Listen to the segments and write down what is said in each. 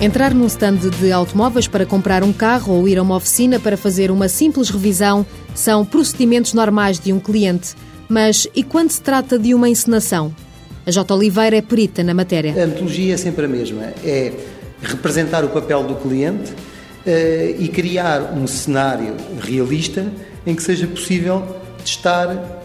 Entrar num stand de automóveis para comprar um carro ou ir a uma oficina para fazer uma simples revisão são procedimentos normais de um cliente. Mas e quando se trata de uma encenação? A J. Oliveira é perita na matéria. A metodologia é sempre a mesma. É representar o papel do cliente uh, e criar um cenário realista em que seja possível testar eh,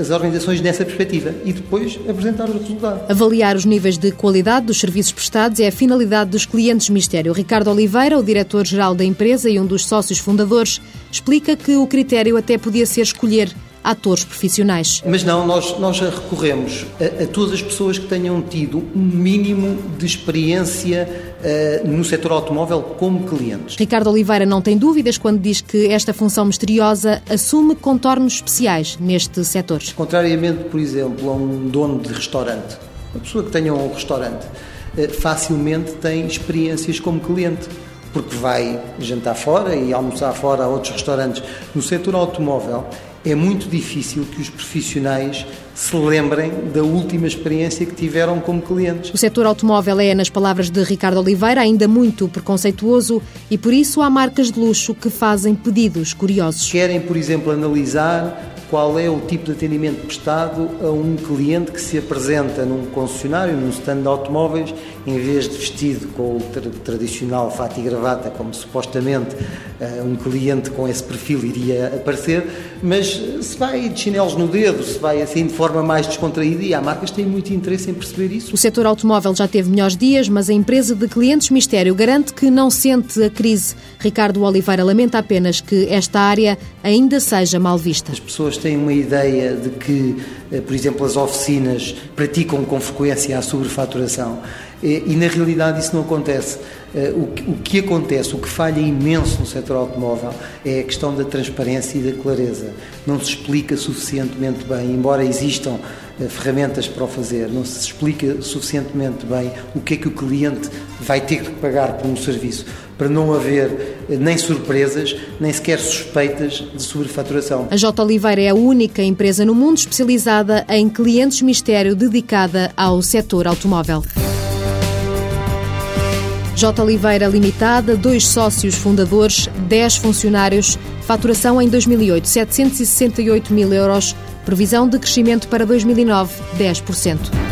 as organizações nessa perspectiva e depois apresentar o resultado. Avaliar os níveis de qualidade dos serviços prestados é a finalidade dos clientes Mistério. Ricardo Oliveira, o diretor-geral da empresa e um dos sócios fundadores, explica que o critério até podia ser escolher atores profissionais. Mas não, nós, nós recorremos a, a todas as pessoas que tenham tido um mínimo de experiência uh, no setor automóvel como clientes. Ricardo Oliveira não tem dúvidas quando diz que esta função misteriosa assume contornos especiais neste setor. Contrariamente, por exemplo, a um dono de restaurante, uma pessoa que tenha um restaurante, uh, facilmente tem experiências como cliente porque vai jantar fora e almoçar fora a outros restaurantes. No setor automóvel é muito difícil que os profissionais se lembrem da última experiência que tiveram como clientes. O setor automóvel é, nas palavras de Ricardo Oliveira, ainda muito preconceituoso e por isso há marcas de luxo que fazem pedidos curiosos. Querem, por exemplo, analisar qual é o tipo de atendimento prestado a um cliente que se apresenta num concessionário, num stand de automóveis, em vez de vestido com o tra tradicional fato e gravata, como supostamente uh, um cliente com esse perfil iria aparecer, mas se vai de chinelos no dedo, se vai assim de forma mais descontraída, e há marcas que têm muito interesse em perceber isso. O setor automóvel já teve melhores dias, mas a empresa de clientes Mistério garante que não sente a crise. Ricardo Oliveira lamenta apenas que esta área ainda seja mal vista. As pessoas têm uma ideia de que, eh, por exemplo, as oficinas praticam com frequência a sobrefaturação e, na realidade isso não acontece. Eh, o que acontece, o que falha imenso no setor automóvel é a questão da transparência e da clareza. Não se explica suficientemente bem, embora existam eh, ferramentas para o fazer, não se explica suficientemente bem o que é que o cliente vai ter que pagar por um serviço, para não haver eh, nem surpresas, nem sequer suspeitas de sobrefaturação. A J. Oliveira é a única empresa no mundo especializada em clientes mistério dedicada ao setor automóvel. J. Oliveira Limitada, dois sócios fundadores, 10 funcionários, faturação em 2008, 768 mil euros, previsão de crescimento para 2009, 10%.